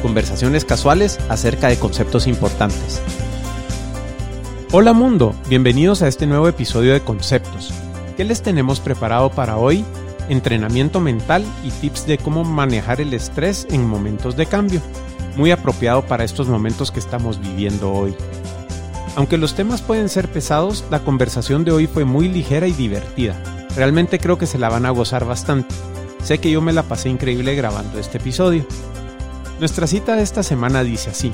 conversaciones casuales acerca de conceptos importantes. Hola mundo, bienvenidos a este nuevo episodio de Conceptos. ¿Qué les tenemos preparado para hoy? Entrenamiento mental y tips de cómo manejar el estrés en momentos de cambio. Muy apropiado para estos momentos que estamos viviendo hoy. Aunque los temas pueden ser pesados, la conversación de hoy fue muy ligera y divertida. Realmente creo que se la van a gozar bastante. Sé que yo me la pasé increíble grabando este episodio. Nuestra cita de esta semana dice así,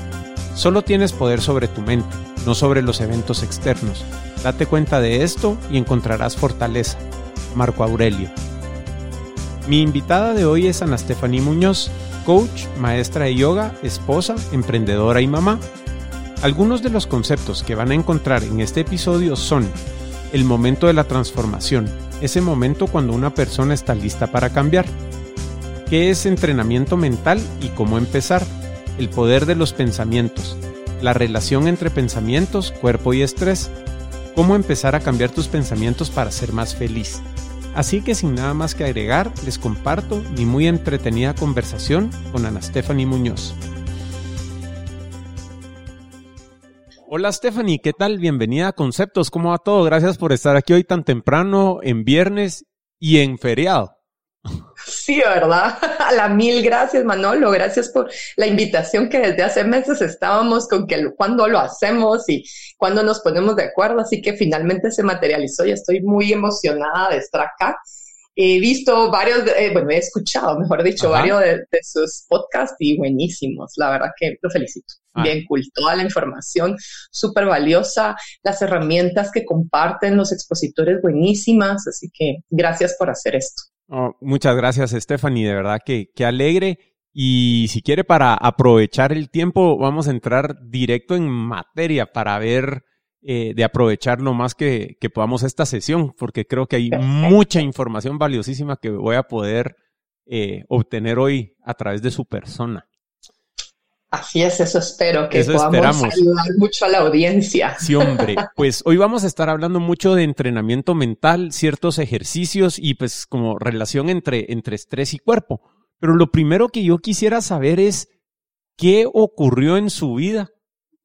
solo tienes poder sobre tu mente, no sobre los eventos externos. Date cuenta de esto y encontrarás fortaleza. Marco Aurelio. Mi invitada de hoy es Ana Stephanie Muñoz, coach, maestra de yoga, esposa, emprendedora y mamá. Algunos de los conceptos que van a encontrar en este episodio son el momento de la transformación, ese momento cuando una persona está lista para cambiar ¿Qué es entrenamiento mental y cómo empezar? El poder de los pensamientos. La relación entre pensamientos, cuerpo y estrés. Cómo empezar a cambiar tus pensamientos para ser más feliz. Así que sin nada más que agregar, les comparto mi muy entretenida conversación con Ana Stephanie Muñoz. Hola Stephanie, ¿qué tal? Bienvenida a Conceptos, ¿cómo va todo? Gracias por estar aquí hoy tan temprano, en viernes y en feriado. Sí, ¿verdad? A la mil gracias, Manolo. Gracias por la invitación que desde hace meses estábamos con que cuando lo hacemos y cuando nos ponemos de acuerdo. Así que finalmente se materializó y estoy muy emocionada de estar acá. He visto varios, eh, bueno, he escuchado, mejor dicho, varios de, sus podcasts y buenísimos. La verdad que lo felicito. Ah. Bien cool. Toda la información súper valiosa, las herramientas que comparten los expositores buenísimas. Así que gracias por hacer esto. Oh, muchas gracias, Stephanie. De verdad que, que alegre. Y si quiere, para aprovechar el tiempo, vamos a entrar directo en materia para ver eh, de aprovechar lo más que, que, podamos esta sesión, porque creo que hay mucha información valiosísima que voy a poder eh, obtener hoy a través de su persona. Así es, eso espero, que podamos ayudar mucho a la audiencia. Sí, hombre. Pues hoy vamos a estar hablando mucho de entrenamiento mental, ciertos ejercicios y pues como relación entre, entre estrés y cuerpo. Pero lo primero que yo quisiera saber es qué ocurrió en su vida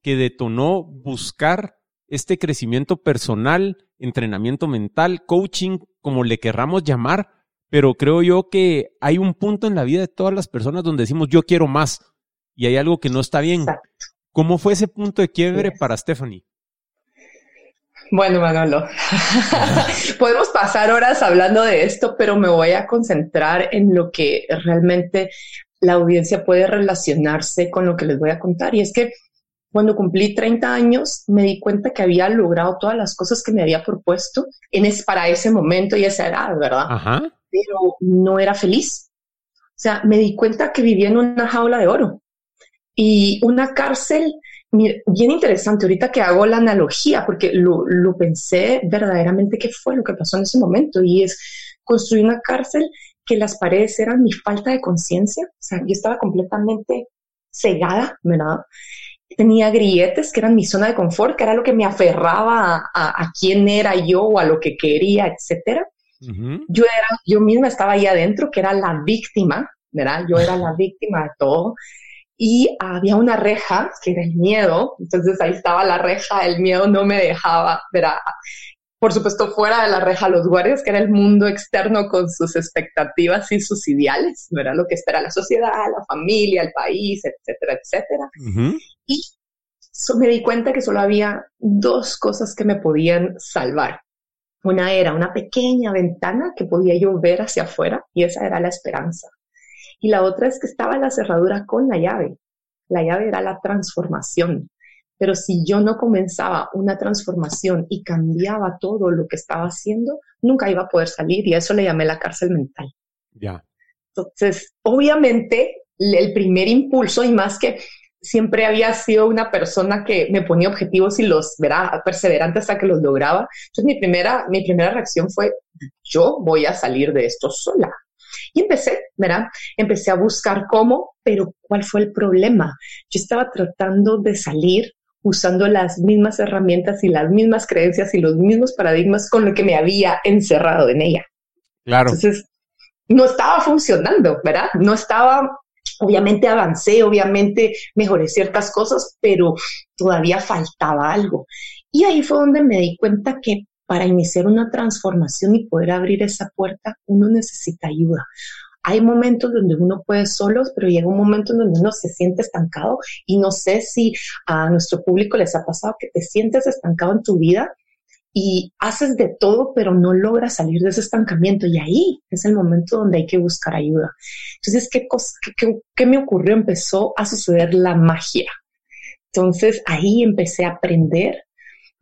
que detonó buscar este crecimiento personal, entrenamiento mental, coaching, como le querramos llamar, pero creo yo que hay un punto en la vida de todas las personas donde decimos yo quiero más y hay algo que no está bien. ¿Cómo fue ese punto de quiebre para Stephanie? Bueno, Manolo, podemos pasar horas hablando de esto, pero me voy a concentrar en lo que realmente la audiencia puede relacionarse con lo que les voy a contar. Y es que cuando cumplí 30 años, me di cuenta que había logrado todas las cosas que me había propuesto en es, para ese momento y esa edad, ¿verdad? Pero no era feliz. O sea, me di cuenta que vivía en una jaula de oro. Y una cárcel, bien interesante, ahorita que hago la analogía, porque lo, lo pensé verdaderamente qué fue lo que pasó en ese momento, y es construir una cárcel que las paredes eran mi falta de conciencia, o sea, yo estaba completamente cegada, ¿verdad? Tenía grilletes que eran mi zona de confort, que era lo que me aferraba a, a, quién era yo o a lo que quería, etcétera. Yo era, yo misma estaba ahí adentro, que era la víctima, ¿verdad? Yo era la víctima de todo y había una reja que era el miedo, entonces ahí estaba la reja, el miedo no me dejaba ver por supuesto fuera de la reja los guardias, que era el mundo externo con sus expectativas y sus ideales, ¿verdad? Lo que espera la sociedad, la familia, el país, etcétera, etcétera. Y me di cuenta que solo había dos cosas que me podían salvar. Una era una pequeña ventana que podía yo ver hacia afuera y esa era la esperanza. Y la otra es que estaba la cerradura con la llave. La llave era la transformación. Pero si yo no comenzaba una transformación y cambiaba todo lo que estaba haciendo, nunca iba a poder salir y a eso le llamé la cárcel mental. Ya. Entonces, obviamente, el primer impulso y más que siempre había sido una persona que me ponía objetivos y los, verá, perseverante hasta que los lograba. Entonces mi primera, mi primera reacción fue, yo voy a salir de esto sola. Y empecé, ¿verdad? Empecé a buscar cómo, pero ¿cuál fue el problema? Yo estaba tratando de salir usando las mismas herramientas y las mismas creencias y los mismos paradigmas con lo que me había encerrado en ella. Claro. Entonces, no estaba funcionando, ¿verdad? No estaba, obviamente avancé, obviamente mejoré ciertas cosas, pero todavía faltaba algo. Y ahí fue donde me di cuenta que para iniciar una transformación y poder abrir esa puerta, uno necesita ayuda. Hay momentos donde uno puede solos, pero llega un momento en donde uno se siente estancado y no sé si a nuestro público les ha pasado que te sientes estancado en tu vida y haces de todo, pero no logras salir de ese estancamiento. Y ahí es el momento donde hay que buscar ayuda. Entonces, ¿qué, qué, qué me ocurrió? Empezó a suceder la magia. Entonces, ahí empecé a aprender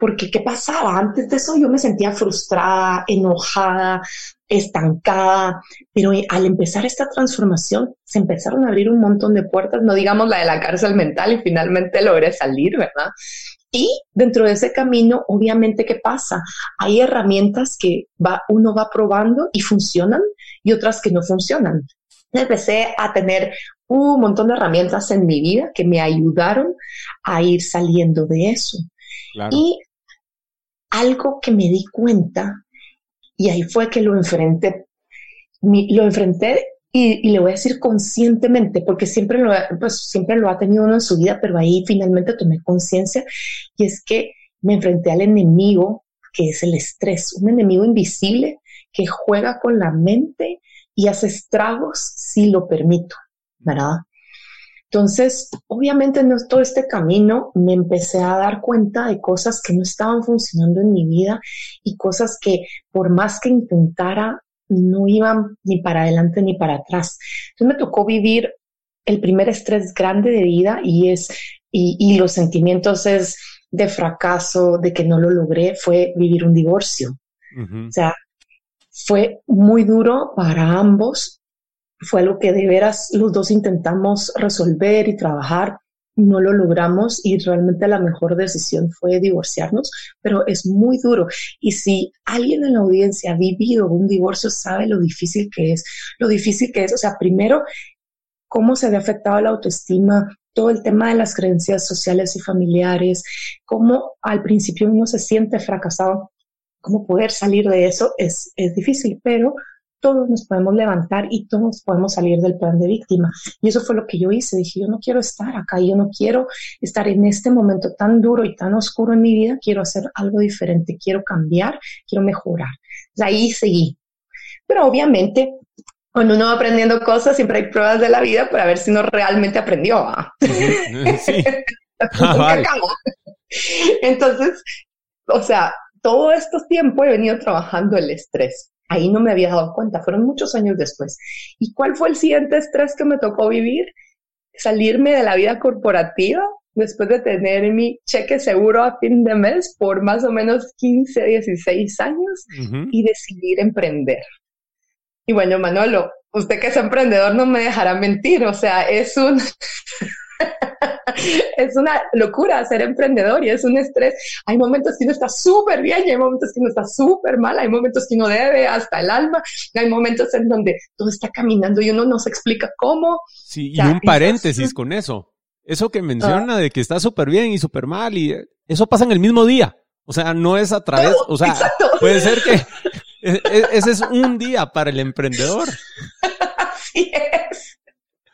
porque ¿qué pasaba? Antes de eso yo me sentía frustrada, enojada, estancada, pero al empezar esta transformación se empezaron a abrir un montón de puertas, no digamos la de la cárcel mental y finalmente logré salir, ¿verdad? Y dentro de ese camino, obviamente, ¿qué pasa? Hay herramientas que va, uno va probando y funcionan y otras que no funcionan. Empecé a tener un montón de herramientas en mi vida que me ayudaron a ir saliendo de eso. Y algo que me di cuenta, y ahí fue que lo enfrenté, lo enfrenté y, le voy a decir conscientemente, porque siempre lo, pues, siempre lo ha tenido uno en su vida, pero ahí finalmente tomé conciencia y es que me enfrenté al enemigo que es el estrés, un enemigo invisible que juega con la mente y hace estragos si lo permito, ¿verdad? Entonces, obviamente en todo este camino me empecé a dar cuenta de cosas que no estaban funcionando en mi vida y cosas que por más que intentara no iban ni para adelante ni para atrás. Entonces me tocó vivir el primer estrés grande de vida y es y, los sentimientos es de fracaso, de que no lo logré, fue vivir un divorcio. O sea, fue muy duro para ambos. Fue algo que de veras los dos intentamos resolver y trabajar no lo logramos y realmente la mejor decisión fue divorciarnos, pero es muy duro. Y si alguien en la audiencia ha vivido un divorcio, sabe lo difícil que es, lo difícil que es, o sea, primero, cómo se ve afectado la autoestima, todo el tema de las creencias sociales y familiares, cómo al principio uno se siente fracasado, cómo poder salir de eso es, es difícil, pero todos nos podemos levantar y todos podemos salir del plan de víctima. Y eso fue lo que yo hice. Dije, yo no quiero estar acá, yo no quiero estar en este momento tan duro y tan oscuro en mi vida, quiero hacer algo diferente, quiero cambiar, quiero mejorar. De ahí seguí. Pero obviamente, cuando uno va aprendiendo cosas, siempre hay pruebas de la vida para ver si uno realmente aprendió. Sí. Ah, Entonces, o sea, todo este tiempo he venido trabajando el estrés Ahí no me había dado cuenta, fueron muchos años después. ¿Y cuál fue el siguiente estrés que me tocó vivir? Salirme de la vida corporativa después de tener mi cheque seguro a fin de mes por más o menos 15, 16 años y decidir emprender. Y bueno, Manolo, usted que es emprendedor no me dejará mentir, o sea, es un... es una locura ser emprendedor y es un estrés. Hay momentos que uno está súper bien y hay momentos que uno está súper mal, hay momentos que uno debe hasta el alma, hay momentos en donde todo está caminando y uno no se explica cómo. Sí, y un paréntesis con eso. Eso que menciona de que está súper bien y súper mal y eso pasa en el mismo día. O sea, no es a través, o sea, puede ser que e, e, ese es un día para el emprendedor. Así es.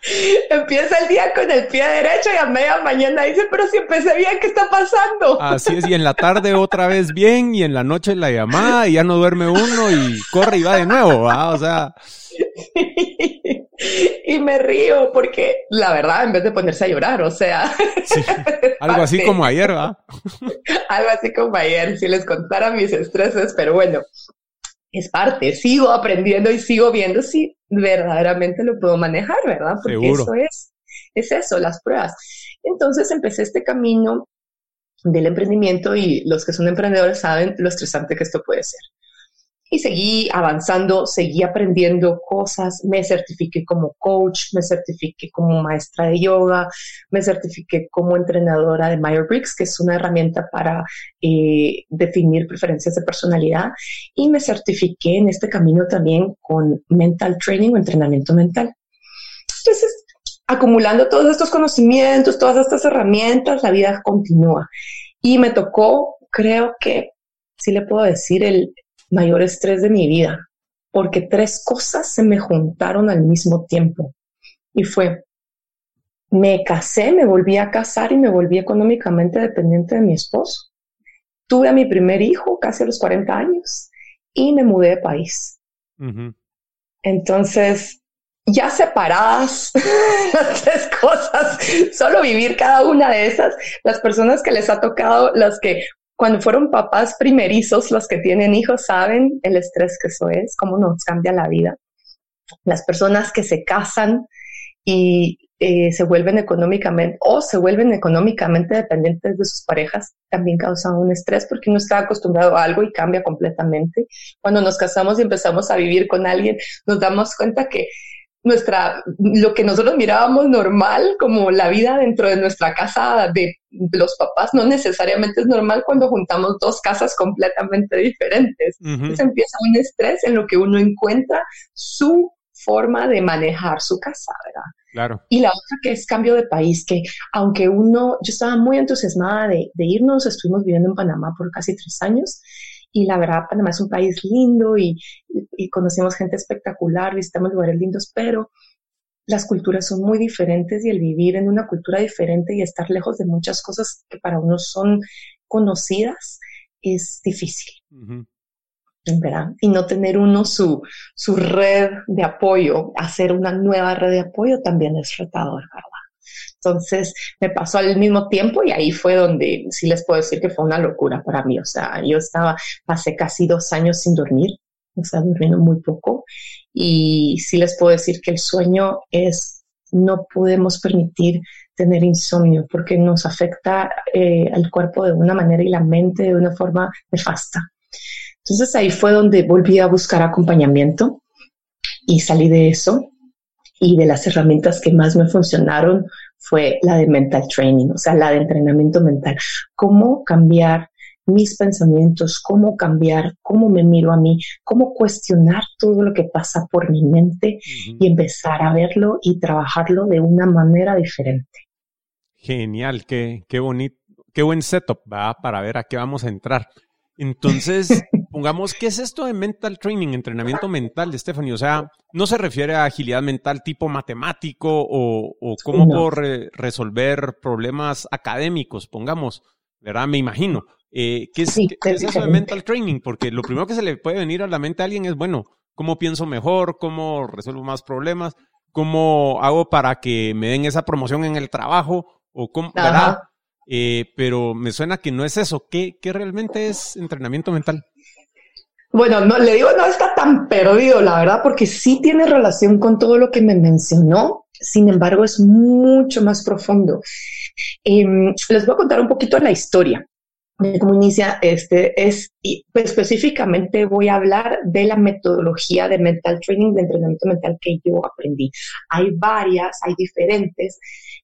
Empieza el día con el pie derecho y a media mañana dice, pero si empecé bien, ¿qué está pasando? Así es, y en la tarde otra vez bien, y en la noche la llamada, y ya no duerme uno, y corre y va de nuevo, ¿va? O sea. y me río porque la verdad, en vez de ponerse a llorar, o sea. algo así como ayer, ¿va? algo así como ayer, si les contara mis estreses, pero bueno, es parte, sigo aprendiendo y sigo viendo si verdaderamente lo puedo manejar, ¿verdad? Porque eso es, es eso, las pruebas. Entonces empecé este camino del emprendimiento y los que son emprendedores saben lo estresante que esto puede ser. Y seguí avanzando, seguí aprendiendo cosas, me certifiqué como coach, me certifiqué como maestra de yoga, me certifiqué como entrenadora de Myers-Briggs, que es una herramienta para eh, definir preferencias de personalidad, y me certifiqué en este camino también con mental training o entrenamiento mental. Entonces, acumulando todos estos conocimientos, todas estas herramientas, la vida continúa. Y me tocó, creo que, sí le puedo decir, el, mayor estrés de mi vida, porque tres cosas se me juntaron al mismo tiempo. Y fue, me casé, me volví a casar y me volví económicamente dependiente de mi esposo. Tuve a mi primer hijo casi a los 40 años y me mudé de país. Entonces, ya separadas las tres cosas, solo vivir cada una de esas, las personas que les ha tocado, las que cuando fueron papás primerizos, los que tienen hijos saben el estrés que eso es, cómo nos cambia la vida. Las personas que se casan y eh, se vuelven económicamente o se vuelven económicamente dependientes de sus parejas también causan un estrés porque uno está acostumbrado a algo y cambia completamente. Cuando nos casamos y empezamos a vivir con alguien, nos damos cuenta que nuestra, lo que nosotros mirábamos normal, como la vida dentro de nuestra casa de los papás, no necesariamente es normal cuando juntamos dos casas completamente diferentes. Entonces empieza un estrés en lo que uno encuentra su forma de manejar su casa, ¿verdad? Claro. Y la otra que es cambio de país, que aunque uno, yo estaba muy entusiasmada de, de irnos, estuvimos viviendo en Panamá por casi tres años y la verdad, Panamá es un país lindo y, conocemos gente espectacular, visitamos lugares lindos, pero las culturas son muy diferentes y el vivir en una cultura diferente y estar lejos de muchas cosas que para uno son conocidas es difícil. ¿verdad? Y no tener uno su, su red de apoyo, hacer una nueva red de apoyo también es retador, ¿verdad? Entonces me pasó al mismo tiempo y ahí fue donde sí les puedo decir que fue una locura para mí. O sea, yo estaba, pasé casi dos años sin dormir, o sea, durmiendo muy poco. Y sí les puedo decir que el sueño es, no podemos permitir tener insomnio porque nos afecta eh, al cuerpo de una manera y la mente de una forma nefasta. Entonces ahí fue donde volví a buscar acompañamiento y salí de eso y de las herramientas que más me funcionaron fue la de mental training, o sea, la de entrenamiento mental. Cómo cambiar mis pensamientos, cómo cambiar, cómo me miro a mí, cómo cuestionar todo lo que pasa por mi mente y empezar a verlo y trabajarlo de una manera diferente. Genial, qué, qué bonito, qué buen setup va para ver a qué vamos a entrar. Entonces, pongamos, ¿qué es esto de mental training, entrenamiento mental, Stephanie? O sea, no se refiere a agilidad mental tipo matemático o, cómo puedo resolver problemas académicos, pongamos, ¿verdad? Me imagino. Eh, ¿qué, es, eso de mental training? Porque lo primero que se le puede venir a la mente a alguien es, bueno, ¿cómo pienso mejor? ¿Cómo resuelvo más problemas? ¿Cómo hago para que me den esa promoción en el trabajo? ¿O cómo, ¿verdad? Eh, pero me suena que no es eso. ¿Qué, ¿Qué, realmente es entrenamiento mental? Bueno, no le digo, no está tan perdido, la verdad, porque sí tiene relación con todo lo que me mencionó. Sin embargo, es mucho más profundo. Em, les voy a contar un poquito la historia de cómo inicia este es y específicamente voy a hablar de la metodología de mental training de entrenamiento mental que yo aprendí. Hay varias, hay diferentes.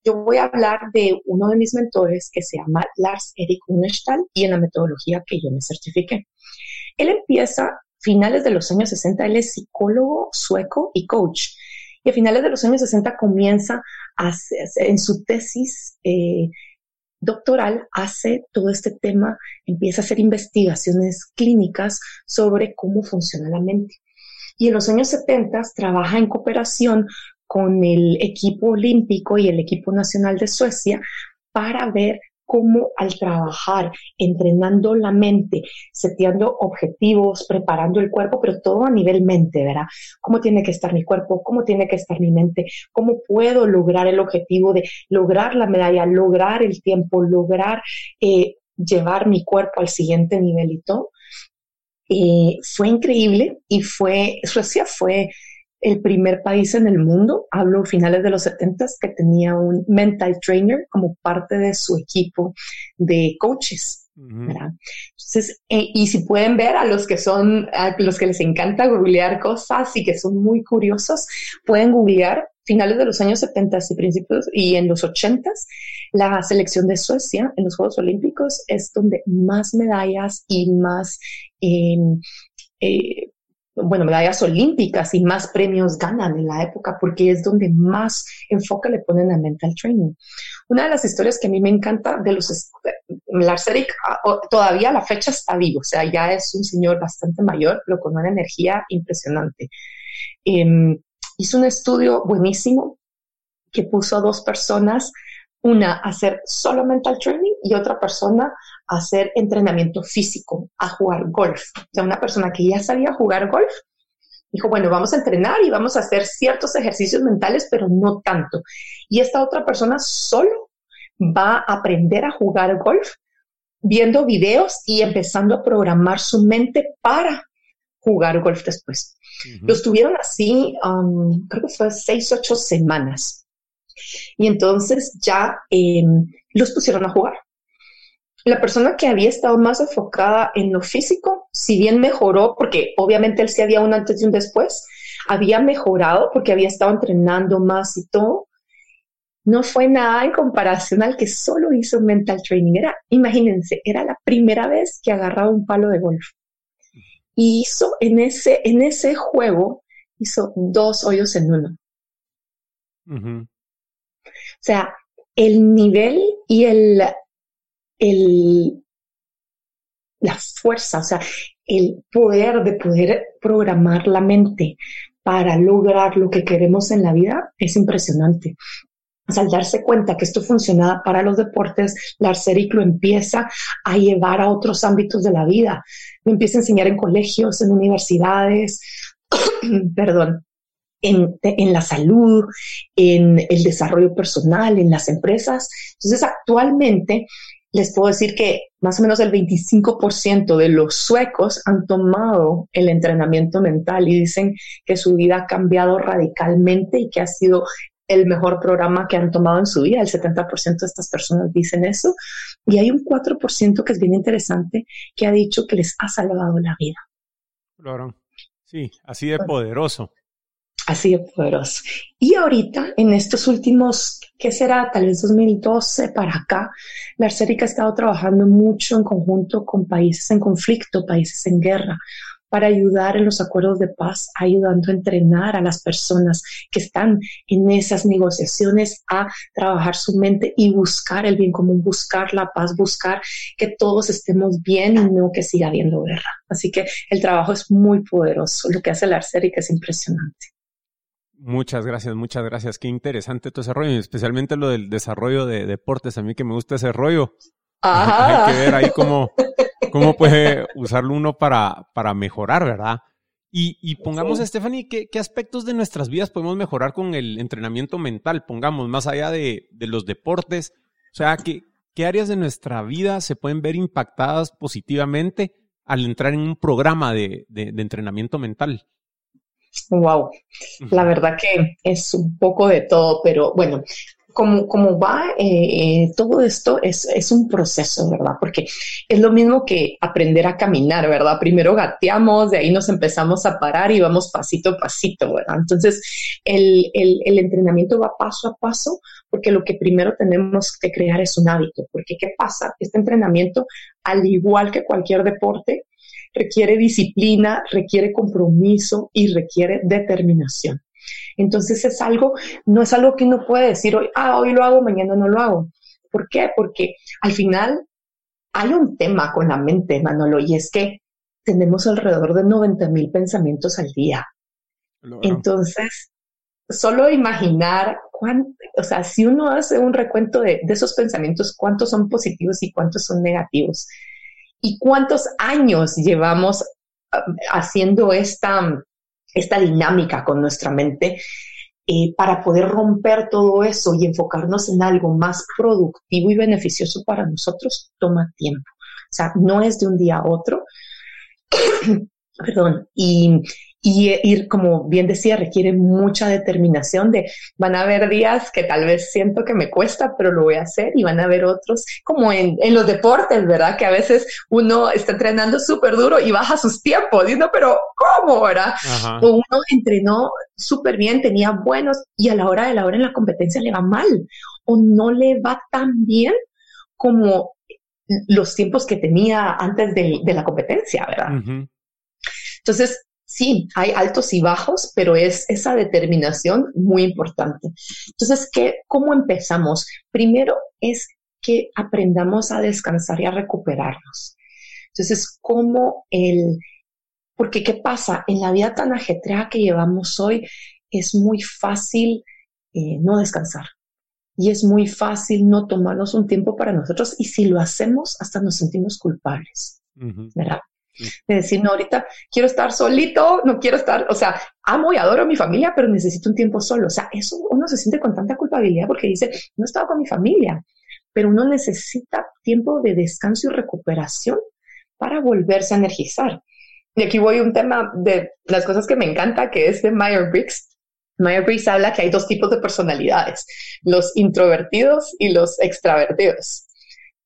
Yo voy a hablar de uno de mis mentores que se llama Lars Erik Unestal y en la metodología que yo me certifiqué. Él empieza finales de los años 60, él es psicólogo sueco y coach. Y a finales de los años 60 comienza a en su tesis eh, doctoral, hace todo este tema, empieza a hacer investigaciones clínicas sobre cómo funciona la mente. Y en los años 70 trabaja en cooperación con el equipo olímpico y el equipo nacional de Suecia para ver cómo al trabajar, entrenando la mente, seteando objetivos, preparando el cuerpo, pero todo a nivel mente, ¿verdad? ¿Cómo tiene que estar mi cuerpo? ¿Cómo tiene que estar mi mente? ¿Cómo puedo lograr el objetivo de lograr la medalla, lograr el tiempo, lograr eh, llevar mi cuerpo al siguiente nivel y todo? Fue increíble y fue, Suecia fue el primer país en el mundo, hablo finales de los 70 que tenía un mental trainer como parte de su equipo de coaches. Entonces, eh, y si pueden ver a los que son, a los que les encanta googlear cosas y que son muy curiosos, pueden googlear finales de los años 70 y principios y en los 80 la selección de Suecia en los Juegos Olímpicos es donde más medallas y más em, eh, bueno, medallas olímpicas y más premios ganan en la época porque es donde más enfoque le ponen a mental training. Una de las historias que a mí me encanta de los Lars Erik ah, todavía a la fecha está vivo, o sea, ya es un señor bastante mayor, pero con una energía impresionante. Em, hizo un estudio buenísimo que puso a dos personas, una hacer solo mental training y otra persona hacer entrenamiento físico, a jugar golf. O sea, una persona que ya sabía jugar golf dijo, bueno, vamos a entrenar y vamos a hacer ciertos ejercicios mentales, pero no tanto. Y esta otra persona solo va a aprender a jugar golf viendo videos y empezando a programar su mente para jugar golf después. Lo estuvieron así, um, creo que fue seis, ocho semanas. Y entonces ya em, los pusieron a jugar. La persona que había estado más enfocada en lo físico, si bien mejoró, porque obviamente él sí había un antes y un después, había mejorado porque había estado entrenando más y todo, no fue nada en comparación al que solo hizo mental training. Era, imagínense, era la primera vez que agarraba un palo de golf. Y hizo en ese, en ese juego, hizo dos hoyos en uno. O sea, el nivel y el, el, la fuerza, o sea, el poder de poder programar la mente para lograr lo que queremos en la vida es impresionante. al darse cuenta que esto funciona para los deportes, la Arceric lo empieza a llevar a otros ámbitos de la vida. Lo empieza a enseñar en colegios, en universidades, perdón, en, en, la salud, en el desarrollo personal, en las empresas. Entonces, actualmente les puedo decir que más o menos el 25% de los suecos han tomado el entrenamiento mental y dicen que su vida ha cambiado radicalmente y que ha sido el mejor programa que han tomado en su vida. El 70% de estas personas dicen eso. Y hay un 4% que es bien interesante que ha dicho que les ha salvado la vida. Claro. Sí, así de poderoso. Así de poderoso. Y ahorita, en estos últimos, ¿qué será? Tal vez 2012 para acá, la Arcérica ha estado trabajando mucho en conjunto con países en conflicto, países en guerra, para ayudar en los acuerdos de paz, ayudando a entrenar a las personas que están en esas negociaciones a trabajar su mente y buscar el bien común, buscar la paz, buscar que todos estemos bien y no que siga habiendo guerra. Así que el trabajo es muy poderoso. Lo que hace la Arcérica es impresionante. Muchas gracias, muchas gracias. Qué interesante tu ese rollo, especialmente lo del desarrollo de deportes. A mí que me gusta ese rollo. Hay que ver ahí cómo, cómo puede usarlo uno para, para mejorar, ¿verdad? Y, y pongamos, Stephanie, ¿qué, ¿qué, aspectos de nuestras vidas podemos mejorar con el entrenamiento mental? Pongamos, más allá de, de los deportes, o sea, ¿qué, ¿qué áreas de nuestra vida se pueden ver impactadas positivamente al entrar en un programa de, de, de entrenamiento mental? Wow, la verdad que es un poco de todo, pero bueno, como, como va eh, todo esto es, es, un proceso, ¿verdad? Porque es lo mismo que aprender a caminar, ¿verdad? Primero gateamos, de ahí nos empezamos a parar y vamos pasito a pasito, ¿verdad? Entonces, el, el, el entrenamiento va paso a paso porque lo que primero tenemos que crear es un hábito, porque ¿qué pasa? Este entrenamiento, al igual que cualquier deporte, requiere disciplina, requiere compromiso y requiere determinación. Entonces es algo, no es algo que uno puede decir hoy, ah, hoy lo hago, mañana no lo hago. ¿Por qué? Porque al final hay un tema con la mente, Manolo, y es que tenemos alrededor de 90 mil pensamientos al día. Entonces, solo imaginar cuánto, o sea, si uno hace un recuento de, de, esos pensamientos, cuántos son positivos y cuántos son negativos, y cuántos años llevamos um, haciendo esta, esta dinámica con nuestra mente eh, para poder romper todo eso y enfocarnos en algo más productivo y beneficioso para nosotros, toma tiempo. O sea, no es de un día a otro. Perdón. Y, y ir, como bien decía, requiere mucha determinación de, van a haber días que tal vez siento que me cuesta, pero lo voy a hacer y van a haber otros, como en, en los deportes, ¿verdad? Que a veces uno está entrenando súper duro y baja sus tiempos, diciendo, pero ¿cómo, verdad? O uno entrenó súper bien, tenía buenos y a la hora de la hora en la competencia le va mal o no le va tan bien como los tiempos que tenía antes de, de la competencia, ¿verdad? Entonces, sí, hay altos y bajos, pero es esa determinación muy importante. Entonces, ¿qué, ¿cómo empezamos? Primero es que aprendamos a descansar y a recuperarnos. Entonces, ¿cómo el... Porque, ¿qué pasa? En la vida tan ajetreada que llevamos hoy, es muy fácil eh, no descansar. Y es muy fácil no tomarnos un tiempo para nosotros y si lo hacemos, hasta nos sentimos culpables, ¿verdad? De decir, no, ahorita quiero estar solito, no quiero estar, o sea, amo y adoro a mi familia, pero necesito un tiempo solo. O sea, eso uno se siente con tanta culpabilidad porque dice, no he estado con mi familia, pero uno necesita tiempo de descanso y recuperación para volverse a energizar. Y aquí voy a un tema de las cosas que me encanta, que es de Meyer-Briggs. Meyer-Briggs habla que hay dos tipos de personalidades, los introvertidos y los extravertidos.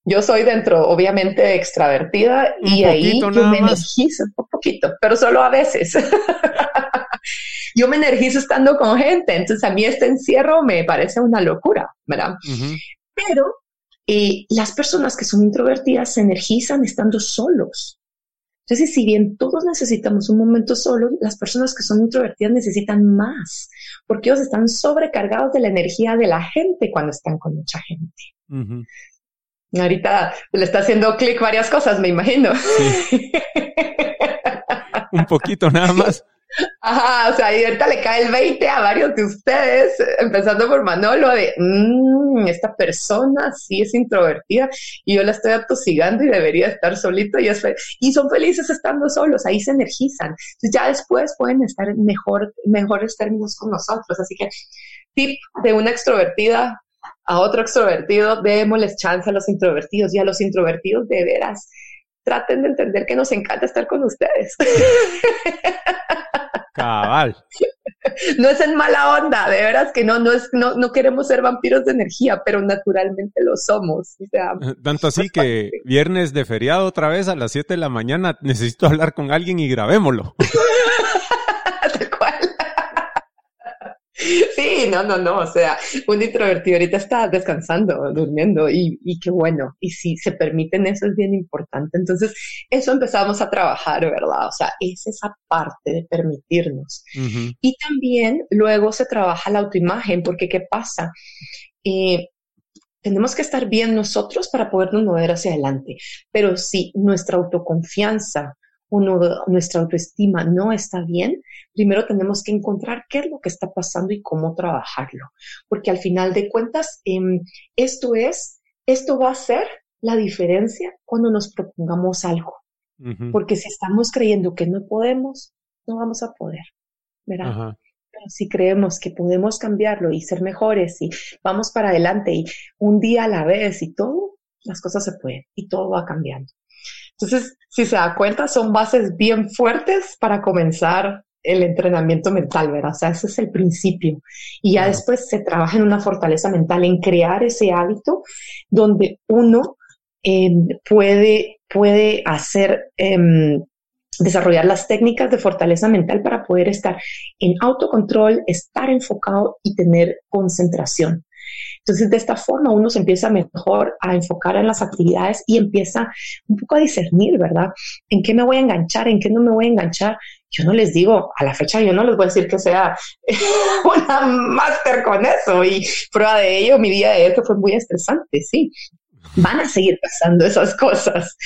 Yo soy dentro, obviamente, extravertida y ahí yo me energizo un poquito, pero solo a veces. yo me energizo estando con gente, entonces a mí este encierro me parece una locura, ¿verdad? Pero eh, las personas que son introvertidas se energizan estando solos. Entonces, si bien todos necesitamos un momento solo, las personas que son introvertidas necesitan más, porque ellos están sobrecargados de la energía de la gente cuando están con mucha gente. Ahorita le está haciendo clic varias cosas, me imagino. Un poquito nada más. Ajá, o sea, y ahorita le cae el 20 a varios de ustedes, empezando por Manolo, de, mmm, esta persona sí es introvertida y yo la estoy atosigando y debería estar solito y, y son felices estando solos, ahí se energizan. Entonces ya después pueden estar en mejor, mejores términos con nosotros. Así que tip de una extrovertida a otro extrovertido, démosles chance a los introvertidos y a los introvertidos de veras. Traten de entender que nos encanta estar con ustedes. Cabal. No es en mala onda, de veras que no, no es, no, no queremos ser vampiros de energía, pero naturalmente lo somos. Tanto así que viernes de feriado otra vez a las 7 de la mañana necesito hablar con alguien y grabémoslo. Sí, no, no, no, o sea, un introvertido ahorita está descansando, durmiendo y, y qué bueno. Y si se permiten eso es bien importante. Entonces, eso empezamos a trabajar, ¿verdad? O sea, es esa parte de permitirnos. Y también luego se trabaja la autoimagen, porque ¿qué pasa? Eh, tenemos que estar bien nosotros para podernos mover hacia adelante. Pero si nuestra autoconfianza, nuestra autoestima no está bien, primero tenemos que encontrar qué es lo que está pasando y cómo trabajarlo. Porque al final de cuentas, em, esto es, esto va a ser la diferencia cuando nos propongamos algo. Porque si estamos creyendo que no podemos, no vamos a poder, ¿verdad? Pero si creemos que podemos cambiarlo y ser mejores y vamos para adelante y un día a la vez y todo, las cosas se pueden y todo va cambiando. Entonces, si se da cuenta, son bases bien fuertes para comenzar el entrenamiento mental, ¿verdad? O sea, ese es el principio. Y ya después se trabaja en una fortaleza mental, en crear ese hábito donde uno em, puede, puede hacer, em, desarrollar las técnicas de fortaleza mental para poder estar en autocontrol, estar enfocado y tener concentración. Entonces, de esta forma uno se empieza mejor a enfocar en las actividades y empieza un poco a discernir, ¿verdad? ¿En qué me voy a enganchar? ¿En qué no me voy a enganchar? Yo no les digo, a la fecha yo no les voy a decir que sea una máster con eso y prueba de ello, mi día de esto fue muy estresante, sí. Van a seguir pasando esas cosas,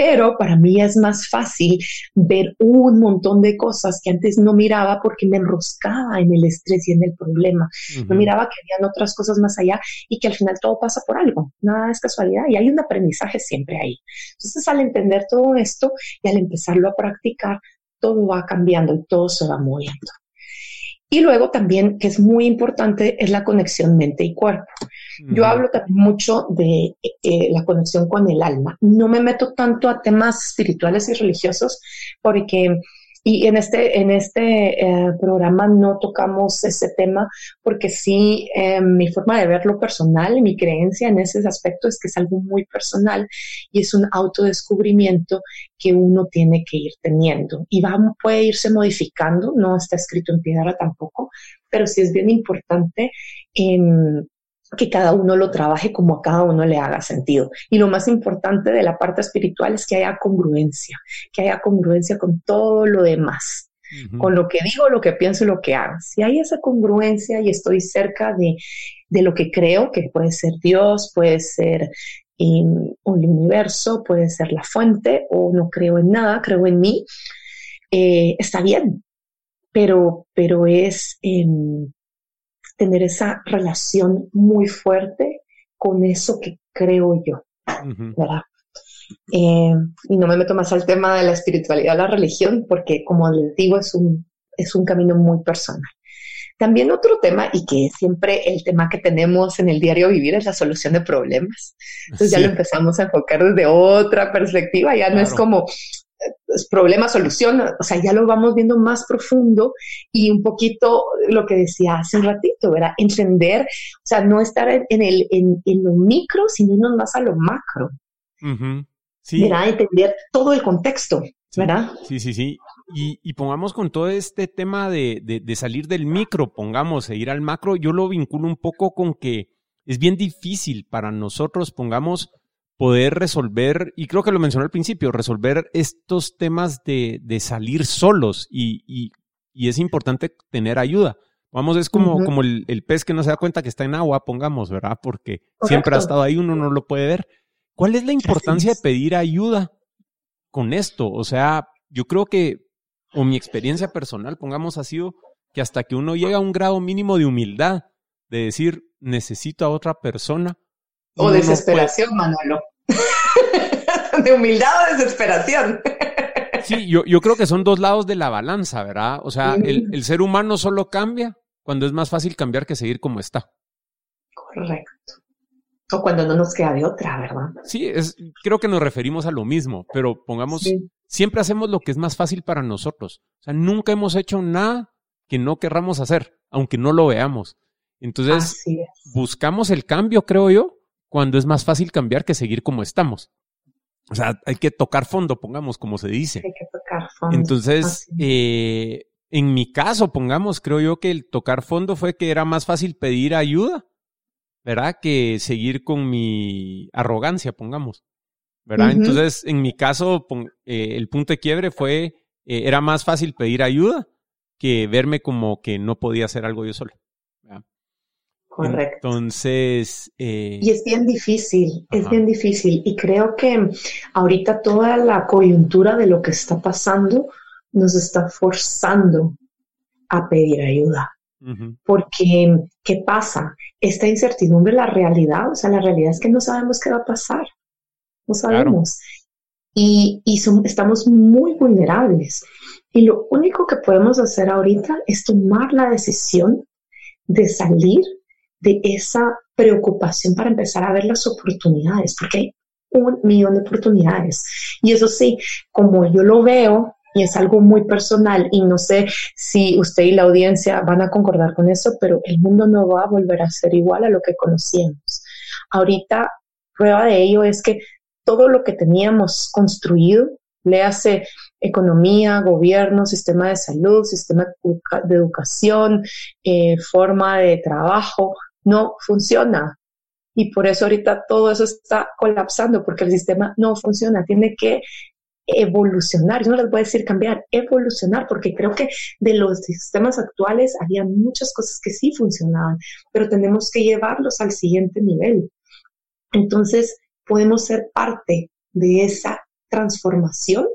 pero para mí es más fácil ver un montón de cosas que antes no miraba porque me enroscaba en el estrés y en el problema. No miraba que habían otras cosas más allá y que al final todo pasa por algo, nada es casualidad y hay un aprendizaje siempre ahí. Entonces al entender todo esto y al empezarlo a practicar, todo va cambiando y todo se va moviendo. Y luego también, que es muy importante, es la conexión mente y cuerpo. Yo hablo también mucho de eh, la conexión con el alma. No me meto tanto a temas espirituales y religiosos porque y en este, en este eh, programa no tocamos ese tema porque sí, eh, mi forma de verlo personal mi creencia en ese aspecto es que es algo muy personal y es un autodescubrimiento que uno tiene que ir teniendo. Y va, puede irse modificando, no está escrito en piedra tampoco, pero sí es bien importante en que cada uno lo trabaje como a cada uno le haga sentido. Y lo más importante de la parte espiritual es que haya congruencia, que haya congruencia con todo lo demás, con lo que digo, lo que pienso y lo que hago. Si hay esa congruencia y estoy cerca de, de lo que creo, que puede ser Dios, puede ser un universo, puede ser la fuente, o no creo en nada, creo en mí, eh, está bien, pero, pero es... Em, tener esa relación muy fuerte con eso que creo yo, ¿verdad? Eh, y no me meto más al tema de la espiritualidad, la religión, porque como les digo, es un, es un camino muy personal. También otro tema, y que siempre el tema que tenemos en el diario vivir es la solución de problemas. Entonces ya lo empezamos a enfocar desde otra perspectiva, ya no es como, problema, solución, o sea, ya lo vamos viendo más profundo y un poquito lo que decía hace un ratito, ¿verdad? Entender, o sea, no estar en, el, en, lo micro, sino irnos más a lo macro. sí. ¿Verdad? Entender todo el contexto, ¿verdad? Sí, sí, sí. Y, y, pongamos con todo este tema de, de, de salir del micro, pongamos, e ir al macro, yo lo vinculo un poco con que es bien difícil para nosotros, pongamos, poder resolver, y creo que lo mencioné al principio, resolver estos temas de, de salir solos y, y, y, es importante tener ayuda. Vamos, es como, como el, el, pez que no se da cuenta que está en agua, pongamos, ¿verdad? Porque siempre ha estado ahí, uno no lo puede ver. ¿Cuál es la importancia de pedir ayuda con esto? O sea, yo creo que, o mi experiencia personal, pongamos, ha sido que hasta que uno llega a un grado mínimo de humildad, de decir, necesito a otra persona. O desesperación, Manolo. de humildad o desesperación. Sí, yo, yo, creo que son dos lados de la balanza, ¿verdad? O sea, el, el, ser humano solo cambia cuando es más fácil cambiar que seguir como está. Correcto. O cuando no nos queda de otra, ¿verdad? Sí, es, creo que nos referimos a lo mismo, pero pongamos, siempre hacemos lo que es más fácil para nosotros. O sea, nunca hemos hecho nada que no querramos hacer, aunque no lo veamos. Entonces, buscamos el cambio, creo yo, cuando es más fácil cambiar que seguir como estamos. O sea, hay que tocar fondo, pongamos, como se dice. Hay que tocar fondo. Entonces, eh, en mi caso, pongamos, creo yo que el tocar fondo fue que era más fácil pedir ayuda, ¿verdad? Que seguir con mi arrogancia, pongamos. ¿Verdad? Entonces, en mi caso, eh, el punto de quiebre fue, eh, era más fácil pedir ayuda que verme como que no podía hacer algo yo solo. Correcto. Entonces. Eh, y es bien difícil, es bien difícil. Y creo que ahorita toda la coyuntura de lo que está pasando nos está forzando a pedir ayuda. Porque, ¿qué pasa? Esta incertidumbre, la realidad, o sea, la realidad es que no sabemos qué va a pasar. No sabemos. Y, y estamos muy vulnerables. Y lo único que podemos hacer ahorita es tomar la decisión de salir de esa preocupación para empezar a ver las oportunidades, porque hay un millón de oportunidades. Y eso sí, como yo lo veo, y es algo muy personal, y no sé si usted y la audiencia van a concordar con eso, pero el mundo no va a volver a ser igual a lo que conocíamos. Ahorita, prueba de ello es que todo lo que teníamos construido, le hace economía, gobierno, sistema de salud, sistema de educación, eh, forma de trabajo, no funciona. Y por eso ahorita todo eso está colapsando, porque el sistema no funciona, tiene que evolucionar. Yo no les voy a decir cambiar, evolucionar, porque creo que de los sistemas actuales había muchas cosas que sí funcionaban, pero tenemos que llevarlos al siguiente nivel. Entonces, podemos ser parte de esa transformación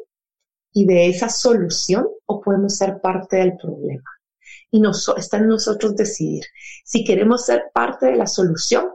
y de esa solución o podemos ser parte del problema y nos, está en nosotros decidir. Si queremos ser parte de la solución,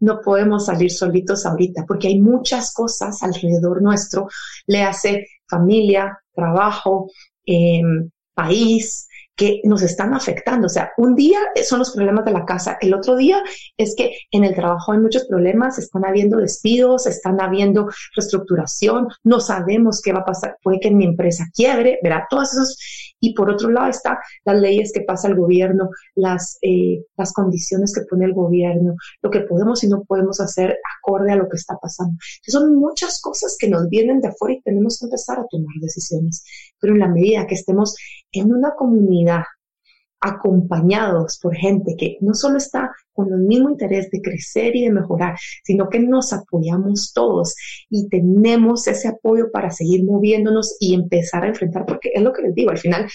no podemos salir solitos ahorita porque hay muchas cosas alrededor nuestro, le hace familia, trabajo, em, país, que nos están afectando. O sea, un día son los problemas de la casa, el otro día es que en el trabajo hay muchos problemas, están habiendo despidos, están habiendo reestructuración, no sabemos qué va a pasar, puede que mi empresa quiebre, verá, todos esos. Y por otro lado está las leyes que pasa el gobierno, las, eh, las condiciones que pone el gobierno, lo que podemos y no podemos hacer acorde a lo que está pasando. son muchas cosas que nos vienen de afuera y tenemos que empezar a tomar decisiones. Pero en la medida que estemos en una comunidad acompañados por gente que no solo está con el mismo interés de crecer y de mejorar, sino que nos apoyamos todos y tenemos ese apoyo para seguir moviéndonos y empezar a enfrentar, porque es lo que les digo, al final,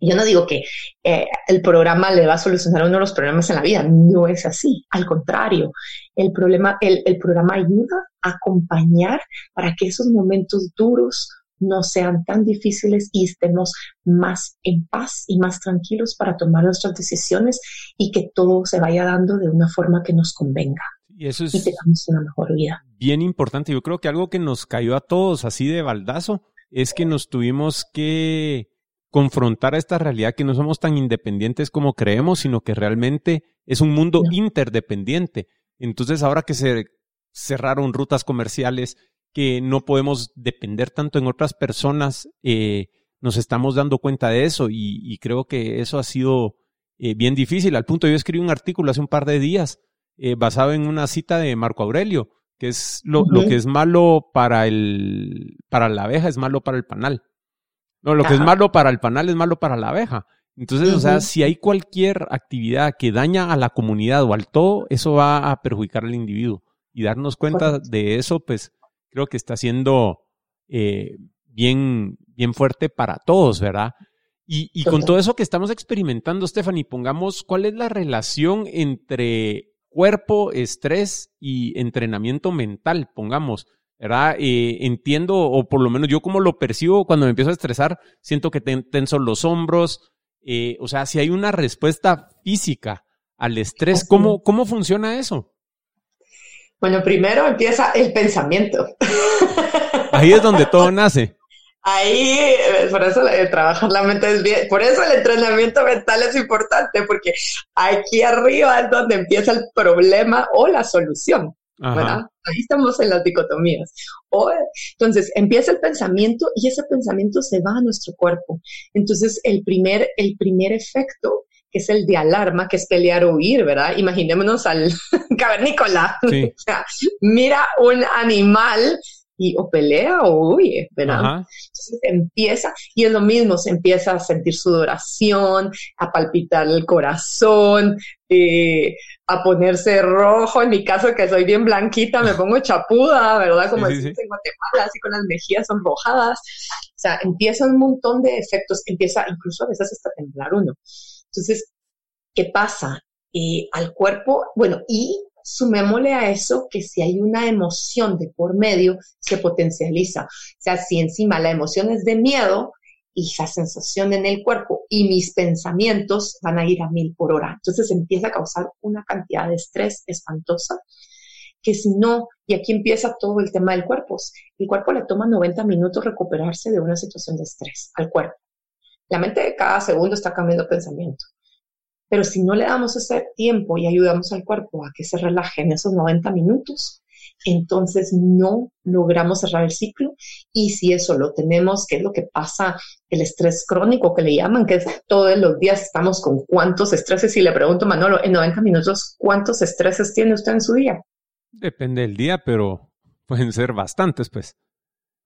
yo no digo que eh, el programa le va a solucionar uno de los problemas en la vida, no es así, al contrario, el, problema, el, el programa ayuda a acompañar para que esos momentos duros, no sean tan difíciles y estemos más en paz y más tranquilos para tomar nuestras decisiones y que todo se vaya dando de una forma que nos convenga. Y eso es tengamos una mejor vida. Bien importante. Yo creo que algo que nos cayó a todos así de baldazo es que nos tuvimos que confrontar a esta realidad que no somos tan independientes como creemos, sino que realmente es un mundo interdependiente. Entonces, ahora que se cerraron rutas comerciales, que no podemos depender tanto en otras personas, eh, nos estamos dando cuenta de eso y, creo que eso ha sido eh, bien difícil. Al punto, yo escribí un artículo hace un par de días eh, basado en una cita de Marco Aurelio, que es lo, lo, que es malo para, el, para la abeja es malo para el panal. No, lo que es malo para el panal es malo para la abeja. Entonces, o sea, si hay cualquier actividad que daña a la comunidad o al todo, eso va a perjudicar al individuo. Y darnos cuenta de eso, pues, creo que está siendo eh, bien, bien fuerte para todos, ¿verdad? Y, y con todo eso que estamos experimentando, Stephanie, pongamos cuál es la relación entre cuerpo, estrés y entrenamiento mental, pongamos. ¿verdad? Eh, entiendo, o por lo menos yo como lo percibo cuando me empiezo a estresar, siento que tenso los hombros, eh, o sea, si hay una respuesta física al estrés, ¿cómo, ¿cómo funciona eso? Bueno, primero empieza el pensamiento. Ahí es donde todo nace. Ahí, eh, por eso trabajar la mente es bien, por eso el entrenamiento mental es importante, porque aquí arriba es donde empieza el problema o la solución. ¿verdad? Ahí estamos en las dicotomías. O, entonces, empieza el pensamiento y ese pensamiento se va a nuestro cuerpo. Entonces, el primer, el primer efecto que es el de alarma, que es pelear o huir, ¿verdad? Imaginémonos al cavernícola. o sea, mira un animal y o pelea o huye, ¿verdad? Entonces empieza, y es lo mismo, se empieza a sentir sudoración, a palpitar el corazón, eh, a ponerse rojo, en mi caso que soy bien blanquita, me pongo chapuda, ¿verdad? Como decís en Guatemala, así con las mejillas sonrojadas. O sea, empieza un montón de efectos, empieza incluso a veces hasta temblar uno. Entonces, ¿qué pasa? Eh, al cuerpo, bueno, y sumémosle a eso que si hay una emoción de por medio, se potencializa. O sea, si encima la emoción es de miedo y la sensación en el cuerpo y mis pensamientos van a ir a mil por hora. Entonces empieza a causar una cantidad de estrés espantosa que si no, y aquí empieza todo el tema del cuerpo, el cuerpo le toma 90 minutos recuperarse de una situación de estrés al cuerpo. La mente de cada segundo está cambiando pensamiento. Pero si no le damos ese tiempo y ayudamos al cuerpo a que se relaje en esos 90 minutos, entonces no logramos cerrar el ciclo. Y si eso lo tenemos, que es lo que pasa, el estrés crónico que le llaman, que es todos los días estamos con cuántos estreses. Y le pregunto, Manolo, en 90 minutos, ¿cuántos estreses tiene usted en su día? Depende del día, pero pueden ser bastantes, pues.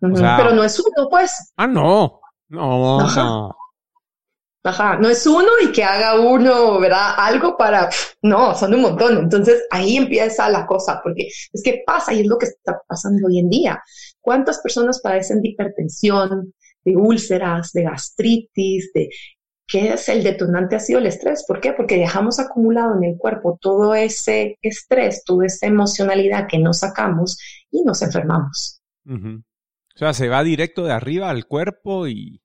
pero no es uno, pues. Ah, no. No, no. No es uno y que haga uno, ¿verdad? Algo para, no, son un montón. Entonces ahí empieza la cosa, porque es que pasa y es lo que está pasando hoy en día. ¿Cuántas personas padecen de hipertensión, de úlceras, de gastritis, de qué es el detonante ha sido el estrés? ¿Por qué? Porque dejamos acumulado en el cuerpo todo ese estrés, toda esa emocionalidad que no sacamos y nos enfermamos. O sea, se va directo de arriba al cuerpo y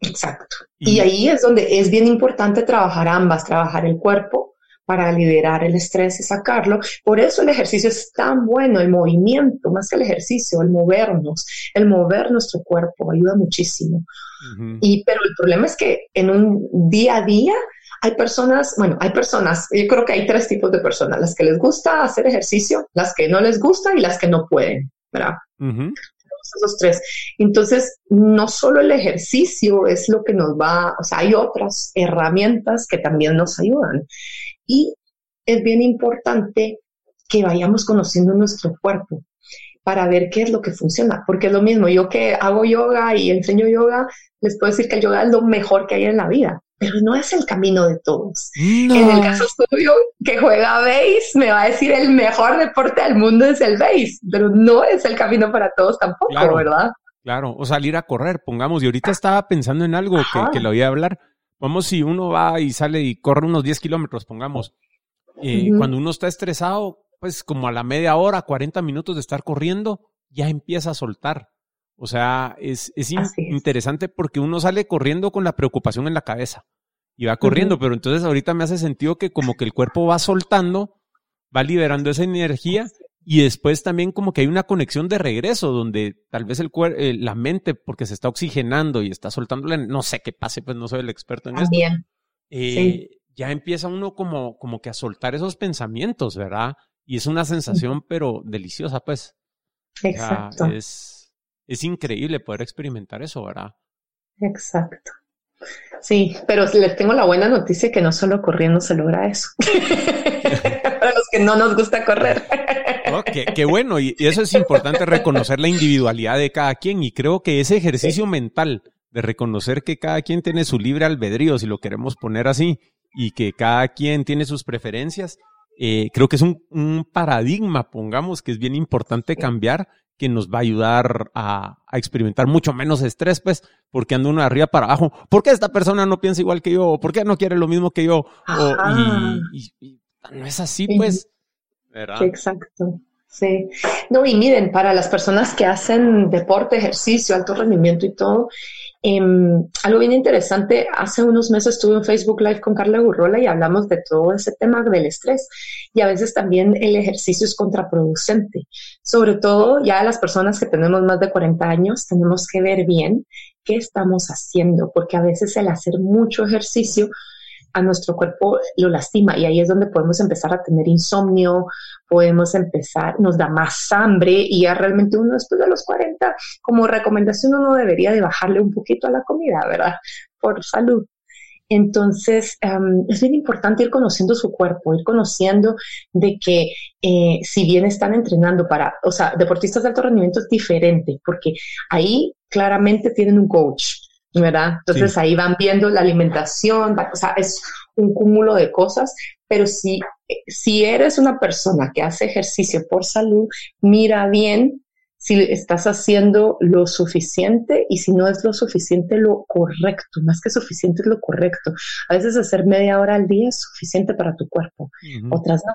Exacto. Y, ahí es donde es bien importante trabajar ambas, trabajar el cuerpo, para liberar el estrés y sacarlo. Por eso el ejercicio es tan bueno, el movimiento, más que el ejercicio, el movernos, el mover nuestro cuerpo ayuda muchísimo. Y pero el problema es que en un día a día hay personas, bueno, hay personas, yo creo que hay tres tipos de personas, las que les gusta hacer ejercicio, las que no les gusta y las que no pueden, ¿verdad? Tres. Entonces, no solo el ejercicio es lo que nos va, o sea, hay otras herramientas que también nos ayudan. Y es bien importante que vayamos conociendo nuestro cuerpo para ver qué es lo que funciona, porque es lo mismo, yo que hago yoga y enseño yoga, les puedo decir que el yoga es lo mejor que hay en la vida, pero no es el camino de todos. En el caso suyo, que juega base, me va a decir el mejor deporte del mundo es el base, pero no es el camino para todos tampoco, ¿verdad? Claro, o salir a correr, pongamos, y ahorita estaba pensando en algo que, que, lo voy a hablar. Vamos, si uno va y sale y corre unos 10 kilómetros, pongamos, eh, cuando uno está estresado, pues como a la media hora, 40 minutos de estar corriendo, ya empieza a soltar. O sea, es, es, interesante porque uno sale corriendo con la preocupación en la cabeza y va corriendo, pero entonces ahorita me hace sentido que como que el cuerpo va soltando, va liberando esa energía y después también como que hay una conexión de regreso donde tal vez el eh, la mente, porque se está oxigenando y está soltando, no sé qué pase, pues no soy el experto en esto. Eh, ya empieza uno como, como que a soltar esos pensamientos, ¿verdad? Y es una sensación, pero deliciosa, pues. Exacto. es, es increíble poder experimentar eso, ¿verdad? Exacto. Sí, pero les tengo la buena noticia que no solo corriendo se logra eso. Para los que no nos gusta correr. qué, bueno, y, eso es importante reconocer la individualidad de cada quien y creo que ese ejercicio mental de reconocer que cada quien tiene su libre albedrío, si lo queremos poner así, y que cada quien tiene sus preferencias, eh, creo que es un, paradigma, pongamos, que es bien importante cambiar, que nos va a ayudar a, experimentar mucho menos estrés, pues, porque anda uno de arriba para abajo. ¿Por qué esta persona no piensa igual que yo? ¿Por qué no quiere lo mismo que yo? y, no es así, pues. Exacto. Sí. No, y miren, para las personas que hacen deporte, ejercicio, alto rendimiento y todo, Em, algo bien interesante, hace unos meses estuve en Facebook Live con Carla Gurrola y hablamos de todo ese tema del estrés y a veces también el ejercicio es contraproducente. Sobre todo ya las personas que tenemos más de 40 años tenemos que ver bien qué estamos haciendo, porque a veces el hacer mucho ejercicio a nuestro cuerpo lo lastima y ahí es donde podemos empezar a tener insomnio, podemos empezar, nos da más hambre y ya realmente uno después de los 40, como recomendación uno debería de bajarle un poquito a la comida, ¿verdad? Por salud. Entonces, em, es bien importante ir conociendo su cuerpo, ir conociendo de que eh, si bien están entrenando para, o sea, deportistas de alto rendimiento es diferente, porque ahí claramente tienen un coach, ¿verdad? Entonces ahí van viendo la alimentación, o sea, es un cúmulo de cosas, pero si, si eres una persona que hace ejercicio por salud, mira bien si estás haciendo lo suficiente y si no es lo suficiente, lo correcto. Más que suficiente es lo correcto. A veces hacer media hora al día es suficiente para tu cuerpo, otras no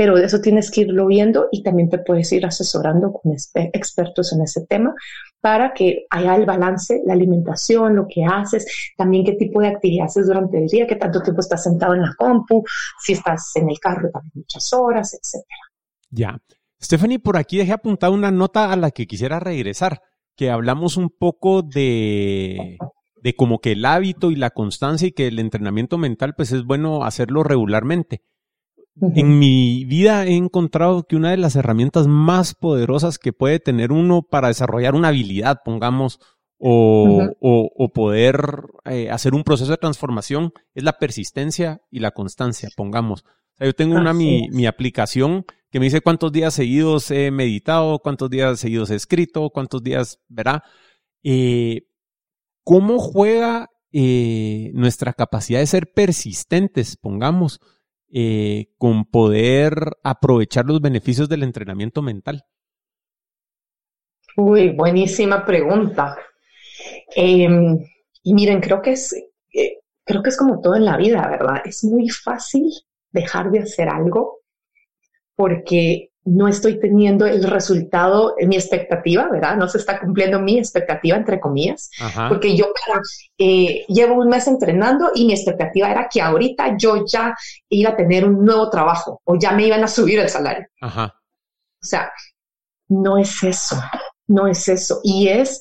pero eso tienes que irlo viendo y también te puedes ir asesorando con expertos en ese tema para que haya el balance, la alimentación, lo que haces, también qué tipo de actividad haces durante el día, qué tanto tiempo estás sentado en la compu, si estás en el carro también muchas horas, etcétera. Ya. Stephanie, por aquí dejé apuntada una nota a la que quisiera regresar, que hablamos un poco de, de como que el hábito y la constancia y que el entrenamiento mental pues es bueno hacerlo regularmente. En mi vida he encontrado que una de las herramientas más poderosas que puede tener uno para desarrollar una habilidad, pongamos, o, poder eh, hacer un proceso de transformación es la persistencia y la constancia, pongamos. yo tengo una mi, mi, aplicación que me dice cuántos días seguidos he meditado, cuántos días seguidos he escrito, cuántos días, ¿verdad? Eh, ¿Cómo juega eh, nuestra capacidad de ser persistentes, pongamos? Eh, con poder aprovechar los beneficios del entrenamiento mental? Uy, buenísima pregunta. Em, y miren, creo que es, eh, creo que es como todo en la vida, ¿verdad? Es muy fácil dejar de hacer algo porque no estoy teniendo el resultado, en mi expectativa, ¿verdad? No se está cumpliendo mi expectativa, entre comillas, porque yo eh, llevo un mes entrenando y mi expectativa era que ahorita yo ya iba a tener un nuevo trabajo o ya me iban a subir el salario. Ajá. O sea, no es eso, no es eso. Y es,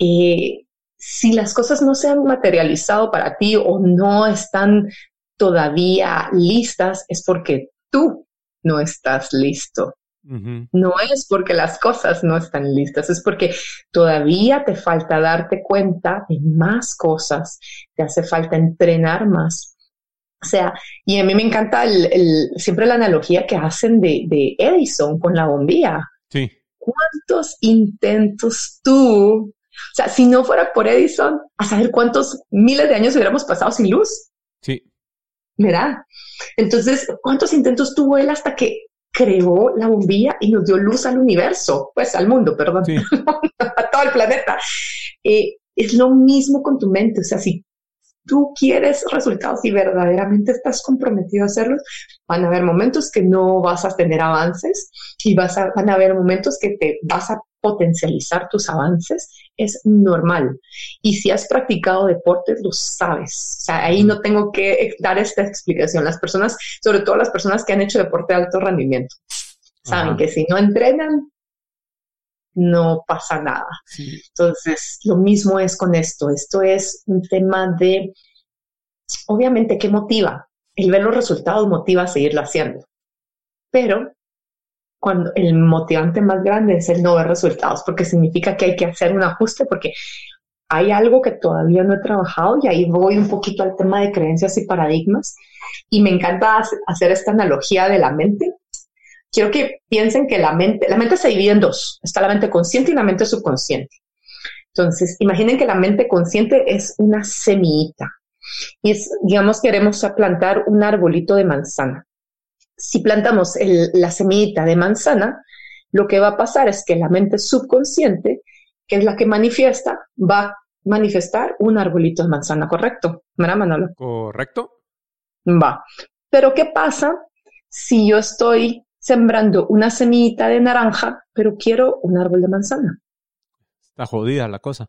eh, si las cosas no se han materializado para ti o no están todavía listas, es porque tú no estás listo. No es porque las cosas no están listas, es porque todavía te falta darte cuenta de más cosas, te hace falta entrenar más. O sea, y a mí me encanta el, siempre la analogía que hacen de, de Edison con la bombilla. Sí. ¿Cuántos intentos tú o sea, si no fuera por Edison, a saber cuántos miles de años hubiéramos pasado sin luz. ¿Verdad? Entonces, ¿cuántos intentos tuvo él hasta que creó la bombilla y nos dio luz al universo? Pues al mundo, perdón, a todo el planeta. Eh, es lo mismo con tu mente. O sea, si tú quieres resultados y verdaderamente estás comprometido a hacerlos, van a haber momentos que no vas a tener avances y vas a, van a haber momentos que te vas a potencializar tus avances, es normal. Y si has practicado deportes, lo sabes. O sea, ahí no tengo que dar esta explicación. Las personas, sobre todo las personas que han hecho deporte de alto rendimiento, saben que si no entrenan, no pasa nada. Entonces, lo mismo es con esto. Esto es un tema de, obviamente, ¿qué motiva? El ver los resultados motiva a seguirlo haciendo. Pero cuando el motivante más grande es el no ver resultados, porque significa que hay que hacer un ajuste, porque hay algo que todavía no he trabajado y ahí voy un poquito al tema de creencias y paradigmas. Y me encanta hacer esta analogía de la mente. Quiero que piensen que la mente, la mente se divide en dos. Está la mente consciente y la mente subconsciente. Entonces, imaginen que la mente consciente es una semillita. Y es, digamos, queremos plantar un arbolito de manzana si plantamos la semillita de manzana, lo que va a pasar es que la mente subconsciente, que es la que manifiesta, va a manifestar un arbolito de manzana, ¿correcto? ¿Verdad, Manolo? Correcto. Va. Pero ¿qué pasa si yo estoy sembrando una semillita de naranja, pero quiero un árbol de manzana? Está jodida la cosa.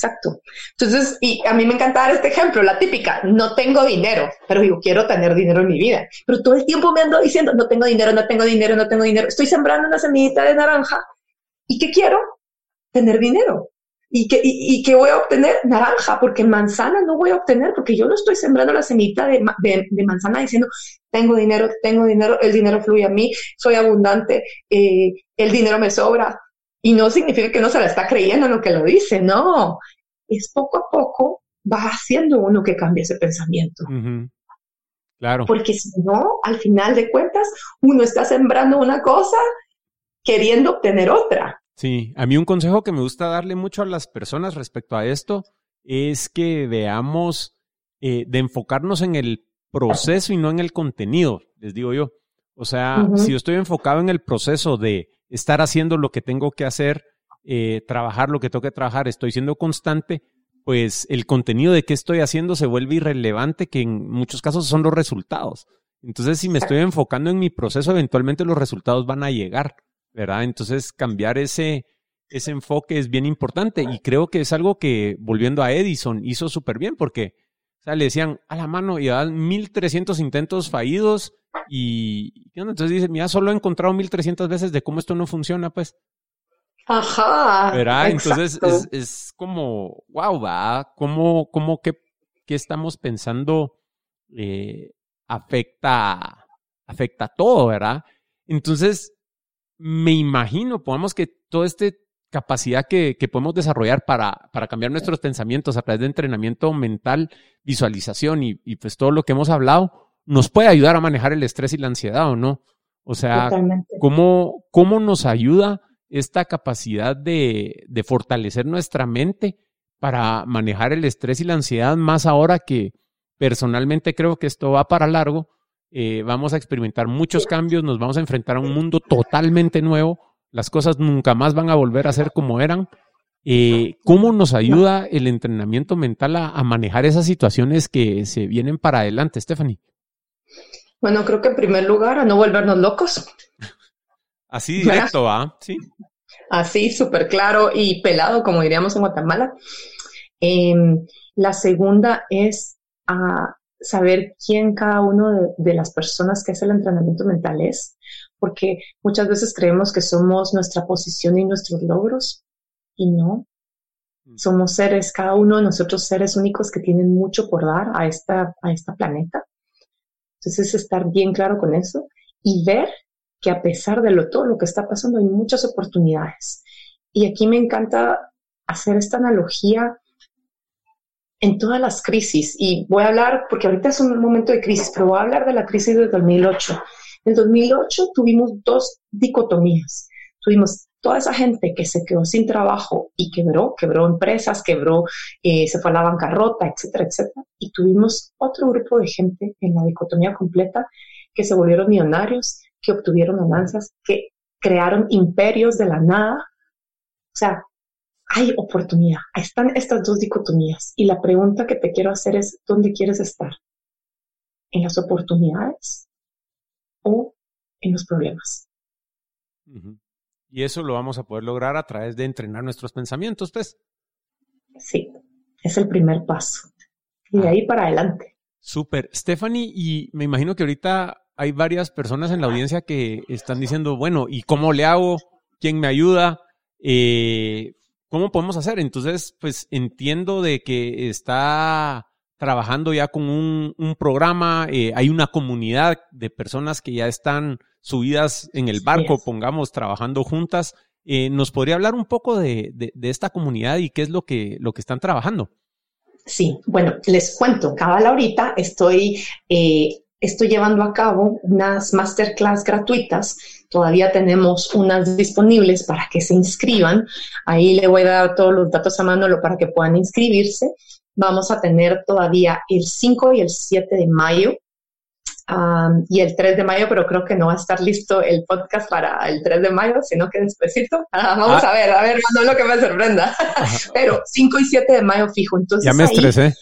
Exacto. Entonces, y a mí me encanta dar este ejemplo, la típica, no tengo dinero, pero digo, quiero tener dinero en mi vida. Pero todo el tiempo me ando diciendo, no tengo dinero, no tengo dinero, no tengo dinero. Estoy sembrando una semillita de naranja. ¿Y qué quiero? Tener dinero. ¿Y qué, y, qué voy a obtener? Naranja, porque manzana no voy a obtener, porque yo no estoy sembrando la semillita de, de, manzana diciendo, tengo dinero, tengo dinero, el dinero fluye a mí, soy abundante, eh, el dinero me sobra, y no significa que no se la está creyendo en lo que lo dice, no. Es poco a poco va haciendo uno que cambie ese pensamiento. Claro. Porque si no, al final de cuentas, uno está sembrando una cosa queriendo obtener otra. Sí, a mí un consejo que me gusta darle mucho a las personas respecto a esto es que veamos eh, de enfocarnos en el proceso y no en el contenido, les digo yo. O sea, si yo estoy enfocado en el proceso de estar haciendo lo que tengo que hacer, eh, trabajar lo que tengo que trabajar, estoy siendo constante, pues el contenido de qué estoy haciendo se vuelve irrelevante, que en muchos casos son los resultados. Entonces, si me estoy enfocando en mi proceso, eventualmente los resultados van a llegar, ¿verdad? Entonces, cambiar ese, ese enfoque es bien importante y creo que es algo que, volviendo a Edison, hizo súper bien porque, o sea, le decían a la mano y dan 1300 intentos fallidos y, entonces dice, mira, solo he encontrado 1300 veces de cómo esto no funciona, pues. Ajá. ¿Verdad? Entonces es, es, como, wow, va, ¿cómo, cómo que, estamos pensando eh, afecta, afecta todo, ¿verdad? Entonces, me imagino, podemos que toda esta capacidad que, que podemos desarrollar para, para, cambiar nuestros pensamientos a través de entrenamiento mental, visualización y, y pues todo lo que hemos hablado, nos puede ayudar a manejar el estrés y la ansiedad o no. O sea, ¿cómo, ¿cómo, nos ayuda esta capacidad de, de, fortalecer nuestra mente para manejar el estrés y la ansiedad, más ahora que personalmente creo que esto va para largo? Eh, vamos a experimentar muchos cambios, nos vamos a enfrentar a un mundo totalmente nuevo, las cosas nunca más van a volver a ser como eran. Eh, ¿Cómo nos ayuda el entrenamiento mental a, a manejar esas situaciones que se vienen para adelante, Stephanie? Bueno, creo que en primer lugar a no volvernos locos. Así directo, ¿ah? Sí. Así, súper claro y pelado, como diríamos en Guatemala. Em, la segunda es a saber quién cada uno de, de, las personas que hace el entrenamiento mental es, porque muchas veces creemos que somos nuestra posición y nuestros logros, y no. Mm. Somos seres, cada uno de nosotros seres únicos que tienen mucho por dar a esta, a esta planeta. Entonces, estar bien claro con eso y ver que a pesar de lo, todo lo que está pasando, hay muchas oportunidades. Y aquí me encanta hacer esta analogía en todas las crisis. Y voy a hablar, porque ahorita es un momento de crisis, pero voy a hablar de la crisis de 2008. En 2008 tuvimos dos dicotomías. Tuvimos toda esa gente que se quedó sin trabajo y quebró, quebró empresas, quebró, eh, se fue a la bancarrota, etcétera, etcétera. Y tuvimos otro grupo de gente en la dicotomía completa que se volvieron millonarios, que obtuvieron ganancias, que crearon imperios de la nada. O sea, hay oportunidad. Están estas dos dicotomías. Y la pregunta que te quiero hacer es, ¿dónde quieres estar? ¿En las oportunidades o en los problemas? Y eso lo vamos a poder lograr a través de entrenar nuestros pensamientos, pues. Sí, es el primer paso. Y de ah. ahí para adelante. Súper. Stephanie, y me imagino que ahorita hay varias personas en la audiencia que están diciendo, bueno, ¿y cómo le hago? ¿Quién me ayuda? Eh, ¿Cómo podemos hacer? Entonces, pues entiendo de que está trabajando ya con un, programa, eh, hay una comunidad de personas que ya están subidas en el barco, pongamos, trabajando juntas. Eh, ¿Nos podría hablar un poco de, esta comunidad y qué es lo que, lo que están trabajando? Sí, bueno, les cuento, cabal ahorita estoy, eh, estoy llevando a cabo unas masterclass gratuitas. Todavía tenemos unas disponibles para que se inscriban. Ahí le voy a dar todos los datos a Manolo para que puedan inscribirse vamos a tener todavía el 5 y el 7 de mayo y el 3 de mayo, pero creo que no va a estar listo el podcast para el 3 de mayo, sino que despuésito. Ah, vamos ah. a ver, a ver, no lo que me sorprenda. pero 5 y 7 de mayo fijo. Entonces, ya me estresé.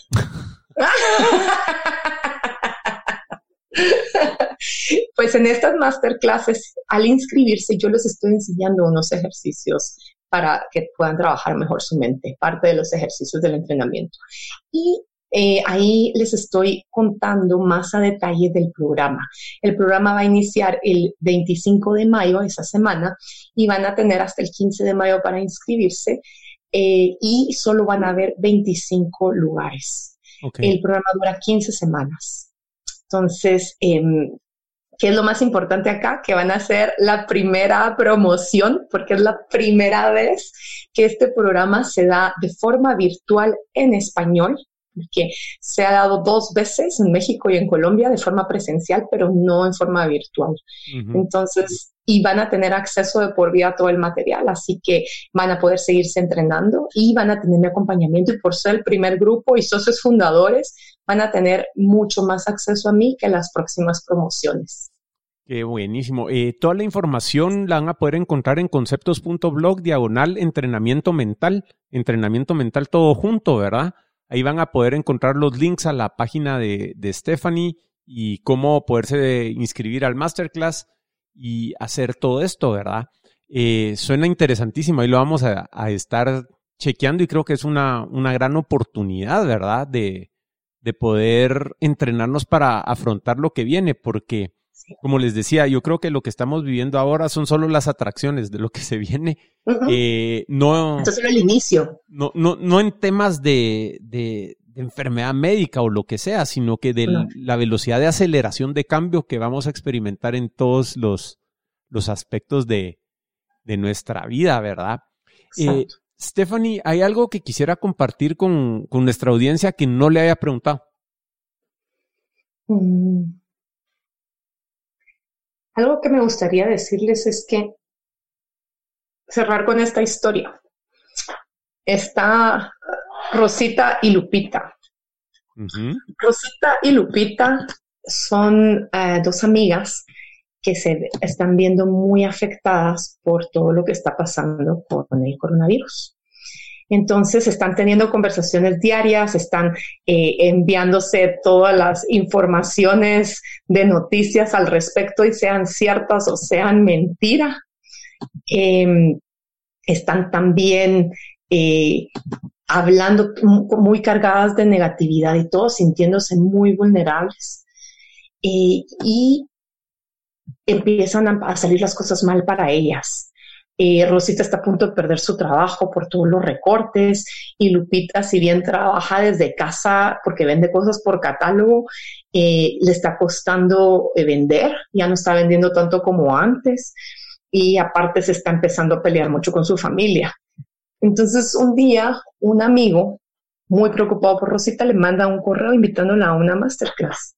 pues en estas masterclasses, al inscribirse, yo les estoy enseñando unos ejercicios para que puedan trabajar mejor su mente, parte de los ejercicios del entrenamiento. Y eh, ahí les estoy contando más a detalle del programa. El programa va a iniciar el 25 de mayo, esa semana, y van a tener hasta el 15 de mayo para inscribirse eh, y solo van a haber 25 lugares. El programa dura 15 semanas. Entonces, em, ¿Qué es lo más importante acá? Que van a ser la primera promoción, porque es la primera vez que este programa se da de forma virtual en español, que se ha dado dos veces en México y en Colombia de forma presencial, pero no en forma virtual. Entonces, y van a tener acceso de por vida a todo el material, así que van a poder seguirse entrenando y van a tener mi acompañamiento y por ser el primer grupo y socios fundadores, van a tener mucho más acceso a mí que las próximas promociones. Qué buenísimo. Eh, toda la información la van a poder encontrar en conceptos.blog diagonal entrenamiento mental, entrenamiento mental todo junto, ¿verdad? Ahí van a poder encontrar los links a la página de, Stephanie y cómo poderse inscribir al masterclass y hacer todo esto, ¿verdad? Eh, suena interesantísimo, ahí lo vamos a, estar chequeando y creo que es una, una gran oportunidad, ¿verdad? De, de poder entrenarnos para afrontar lo que viene, porque como les decía, yo creo que lo que estamos viviendo ahora son solo las atracciones de lo que se viene. Eh, no, Esto es solo el inicio. No, no, no en temas de, de, enfermedad médica o lo que sea, sino que de la velocidad de aceleración de cambio que vamos a experimentar en todos los, los aspectos de, de nuestra vida, ¿verdad? Eh, Stephanie, ¿hay algo que quisiera compartir con, con, nuestra audiencia que no le haya preguntado? Mm. Algo que me gustaría decirles es que cerrar con esta historia. Está Rosita y Lupita. Rosita y Lupita son eh, dos amigas que se están viendo muy afectadas por todo lo que está pasando con el coronavirus. Entonces están teniendo conversaciones diarias, están eh, enviándose todas las informaciones de noticias al respecto y sean ciertas o sean mentira. em, están también eh, hablando muy cargadas de negatividad y todos sintiéndose muy vulnerables. Eh, y empiezan a, salir las cosas mal para ellas. Eh, Rosita está a punto de perder su trabajo por todos los recortes y Lupita, si bien trabaja desde casa porque vende cosas por catálogo, eh, le está costando eh, vender, ya no está vendiendo tanto como antes y aparte se está empezando a pelear mucho con su familia. Entonces un día un amigo muy preocupado por Rosita le manda un correo invitándola a una masterclass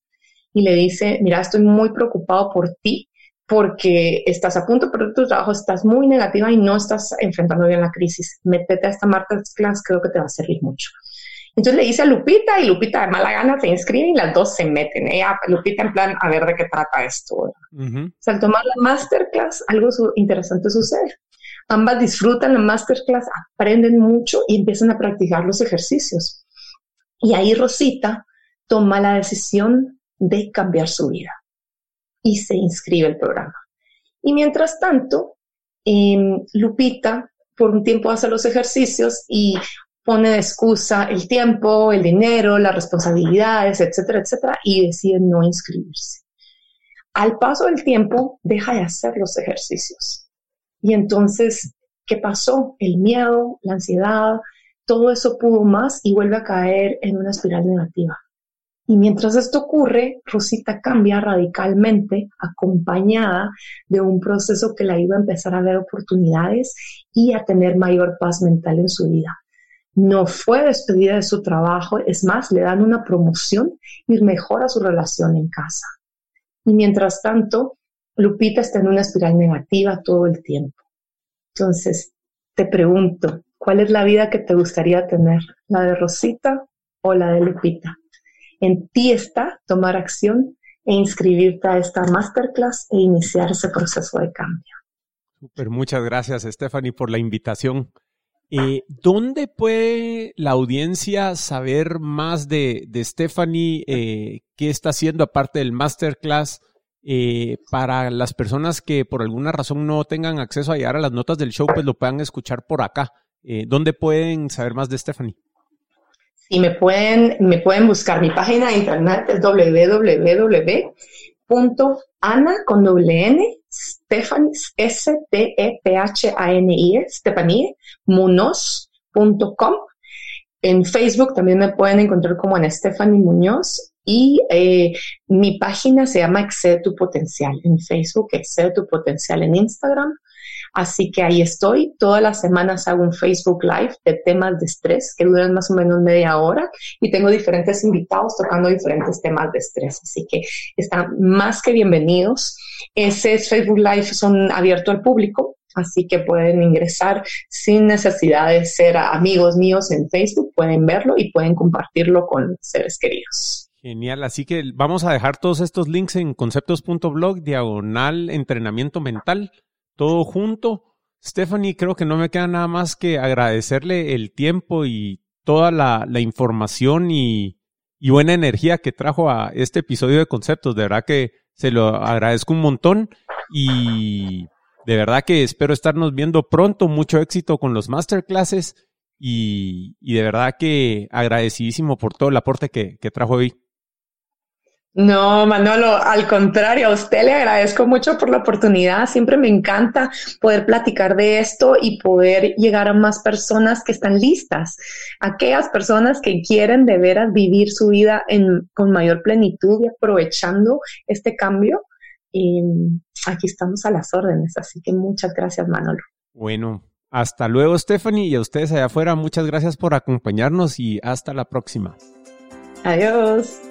y le dice, mira, estoy muy preocupado por ti porque estás a punto de perder tu trabajo, estás muy negativa y no estás enfrentando bien la crisis. Métete a esta Class, creo que te va a servir mucho. Entonces le dice a Lupita y Lupita de mala gana se inscribe y las dos se meten. Ella, Lupita en plan, a ver de qué trata esto. O sea, al tomar la masterclass, algo interesante sucede. Ambas disfrutan la masterclass, aprenden mucho y empiezan a practicar los ejercicios. Y ahí Rosita toma la decisión de cambiar su vida y se inscribe el programa. Y mientras tanto, em, Lupita por un tiempo hace los ejercicios y pone de excusa el tiempo, el dinero, las responsabilidades, etcétera, etcétera, y decide no inscribirse. Al paso del tiempo, deja de hacer los ejercicios. Y entonces, ¿qué pasó? El miedo, la ansiedad, todo eso pudo más y vuelve a caer en una espiral negativa. Y mientras esto ocurre, Rosita cambia radicalmente, acompañada de un proceso que la iba a empezar a ver oportunidades y a tener mayor paz mental en su vida. No fue despedida de su trabajo, es más, le dan una promoción y mejora su relación en casa. Y mientras tanto, Lupita está en una espiral negativa todo el tiempo. Entonces, te pregunto, ¿cuál es la vida que te gustaría tener? ¿La de Rosita o la de Lupita? En ti está tomar acción e inscribirte a esta masterclass e iniciar ese proceso de cambio. Super, muchas gracias Stephanie por la invitación. Eh, ¿Dónde puede la audiencia saber más de, Stephanie? Eh, ¿Qué está haciendo aparte del masterclass? Eh, para las personas que por alguna razón no tengan acceso a llegar a las notas del show, pues lo puedan escuchar por acá. ¿Dónde pueden saber más de Stephanie? Y me pueden, me pueden buscar. Mi página de internet es www.ana con n Stephanie S T E P H A N I e, Stephanie Munoz.com. En Facebook también me pueden encontrar como en Stephanie Muñoz y eh, mi página se llama Excede tu potencial en Facebook, Excede tu potencial en Instagram Así que ahí estoy. Todas las semanas hago un Facebook Live de temas de estrés que duran más o menos media hora y tengo diferentes invitados tocando diferentes temas de estrés. Así que están más que bienvenidos. Ese Facebook Live son abierto al público. Así que pueden ingresar sin necesidad de ser amigos míos en Facebook, pueden verlo y pueden compartirlo con seres queridos. Genial, así que vamos a dejar todos estos links en conceptos.blog, diagonal entrenamiento mental todo junto. Stephanie, creo que no me queda nada más que agradecerle el tiempo y toda la, información y, buena energía que trajo a este episodio de Conceptos. De verdad que se lo agradezco un montón y de verdad que espero estarnos viendo pronto. Mucho éxito con los masterclasses y, y de verdad que agradecidísimo por todo el aporte que, que trajo hoy. No, Manolo, al contrario, a usted le agradezco mucho por la oportunidad. Siempre me encanta poder platicar de esto y poder llegar a más personas que están listas, aquellas personas que quieren de veras vivir su vida con mayor plenitud y aprovechando este cambio. Y aquí estamos a las órdenes, así que muchas gracias, Manolo. Bueno, hasta luego, Stephanie, y a ustedes allá afuera, muchas gracias por acompañarnos y hasta la próxima. Adiós.